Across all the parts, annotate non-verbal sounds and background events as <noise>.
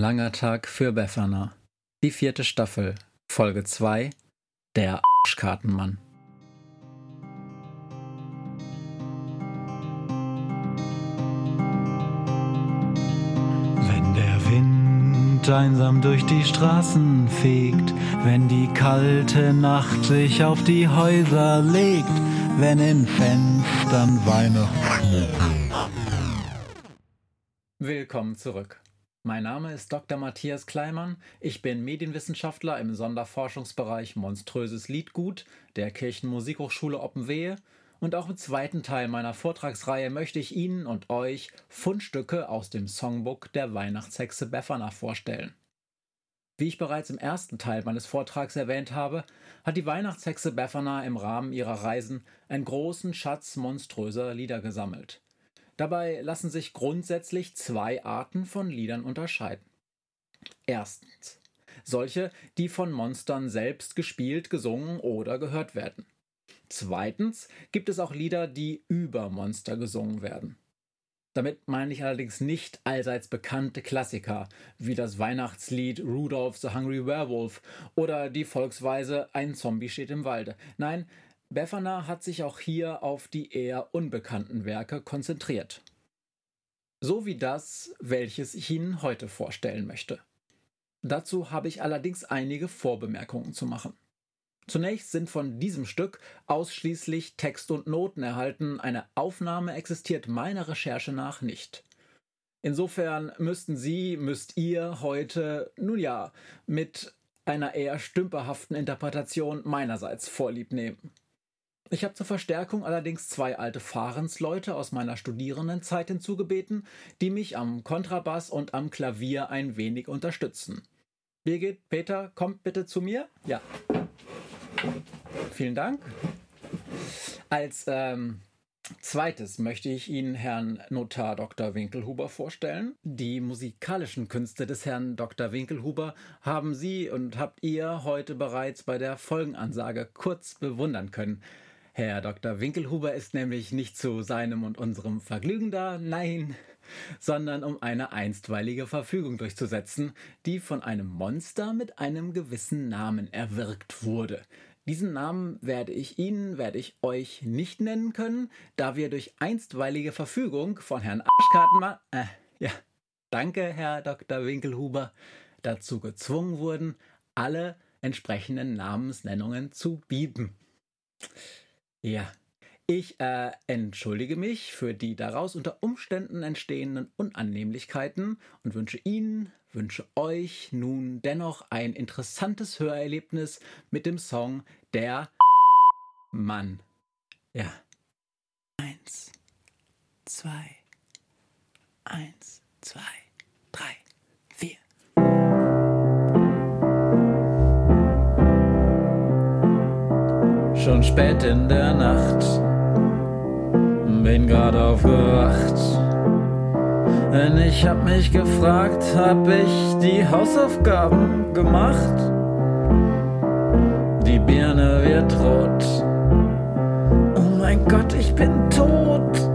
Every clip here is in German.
langer Tag für Befana. Die vierte Staffel, Folge 2, der Arschkartenmann. Wenn der Wind einsam durch die Straßen fegt, wenn die kalte Nacht sich auf die Häuser legt, wenn in Fenstern Weihnachten. Willkommen zurück. Mein Name ist Dr. Matthias Kleimann. Ich bin Medienwissenschaftler im Sonderforschungsbereich Monströses Liedgut der Kirchenmusikhochschule Oppenwehe und auch im zweiten Teil meiner Vortragsreihe möchte ich Ihnen und euch Fundstücke aus dem Songbook der Weihnachtshexe Befana vorstellen. Wie ich bereits im ersten Teil meines Vortrags erwähnt habe, hat die Weihnachtshexe Befana im Rahmen ihrer Reisen einen großen Schatz monströser Lieder gesammelt. Dabei lassen sich grundsätzlich zwei Arten von Liedern unterscheiden. Erstens solche, die von Monstern selbst gespielt, gesungen oder gehört werden. Zweitens gibt es auch Lieder, die über Monster gesungen werden. Damit meine ich allerdings nicht allseits bekannte Klassiker wie das Weihnachtslied Rudolph the Hungry Werewolf oder die Volksweise Ein Zombie steht im Walde. Nein, Befana hat sich auch hier auf die eher unbekannten Werke konzentriert. So wie das, welches ich Ihnen heute vorstellen möchte. Dazu habe ich allerdings einige Vorbemerkungen zu machen. Zunächst sind von diesem Stück ausschließlich Text und Noten erhalten, eine Aufnahme existiert meiner Recherche nach nicht. Insofern müssten Sie, müsst ihr heute, nun ja, mit einer eher stümperhaften Interpretation meinerseits vorlieb nehmen. Ich habe zur Verstärkung allerdings zwei alte Fahrensleute aus meiner Studierendenzeit hinzugebeten, die mich am Kontrabass und am Klavier ein wenig unterstützen. Birgit, Peter, kommt bitte zu mir. Ja. Vielen Dank. Als ähm, zweites möchte ich Ihnen Herrn Notar Dr. Winkelhuber vorstellen. Die musikalischen Künste des Herrn Dr. Winkelhuber haben Sie und habt ihr heute bereits bei der Folgenansage kurz bewundern können. Herr Dr. Winkelhuber ist nämlich nicht zu seinem und unserem Vergnügen da, nein, sondern um eine einstweilige Verfügung durchzusetzen, die von einem Monster mit einem gewissen Namen erwirkt wurde. Diesen Namen werde ich Ihnen, werde ich euch nicht nennen können, da wir durch einstweilige Verfügung von Herrn Arschkartenmann, äh, ja, danke, Herr Dr. Winkelhuber, dazu gezwungen wurden, alle entsprechenden Namensnennungen zu bieten. Ja, ich äh, entschuldige mich für die daraus unter Umständen entstehenden Unannehmlichkeiten und wünsche Ihnen, wünsche euch nun dennoch ein interessantes Hörerlebnis mit dem Song Der Mann. Ja. Eins, zwei, schon spät in der Nacht. Bin grad aufgewacht. Denn ich hab mich gefragt, hab ich die Hausaufgaben gemacht? Die Birne wird rot. Oh mein Gott, ich bin tot.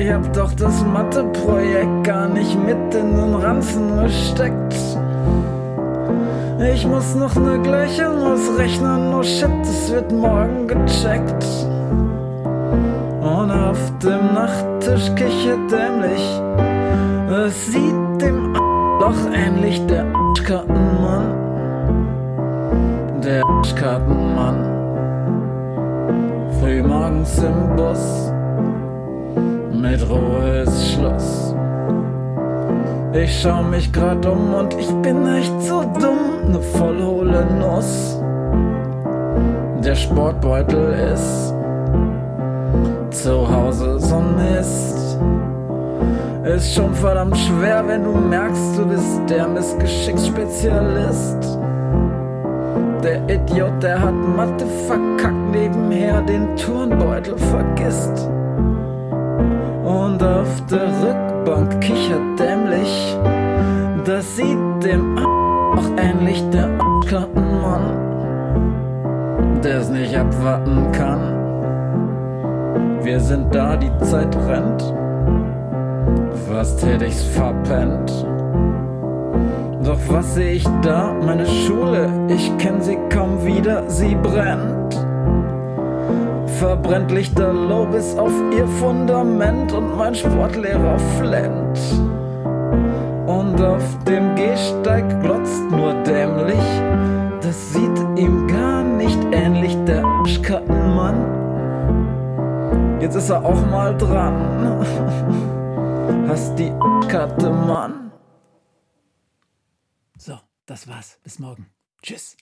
Ich hab doch das Matheprojekt gar nicht mit in den Ranzen gesteckt. Ich muss noch ne Gleichung ausrechnen, oh shit, es wird morgen gecheckt. Und auf dem Nachttisch kichert dämlich, es sieht dem doch ähnlich der Arschkartenmann. Der Arschkartenmann. Frühmorgens im Bus, mit Ruhe ist Schluss. Ich schau mich grad um und ich bin echt so dumm, ne vollhohle Nuss. Der Sportbeutel ist zu Hause so Mist. Ist schon verdammt schwer, wenn du merkst, du bist der Missgeschicksspezialist. Der Idiot, der hat Mathe verkackt, nebenher den Turnbeutel vergisst. Und auf der Rückbank kichert dämlich. Das sieht dem auch ähnlich der Kartenmann, der es nicht abwarten kann. Wir sind da, die Zeit rennt. Fast hätte ich's verpennt. Doch was seh ich da? Meine Schule, ich kenn sie kaum wieder, sie brennt. Verbrennt lichterloh bis auf ihr Fundament und mein Sportlehrer flennt. Und auf dem Gehsteig glotzt nur dämlich, das sieht ihm gar nicht ähnlich, der Arschkattenmann. Jetzt ist er auch mal dran. <laughs> Hast die Karte, Mann. So, das war's. Bis morgen. Tschüss.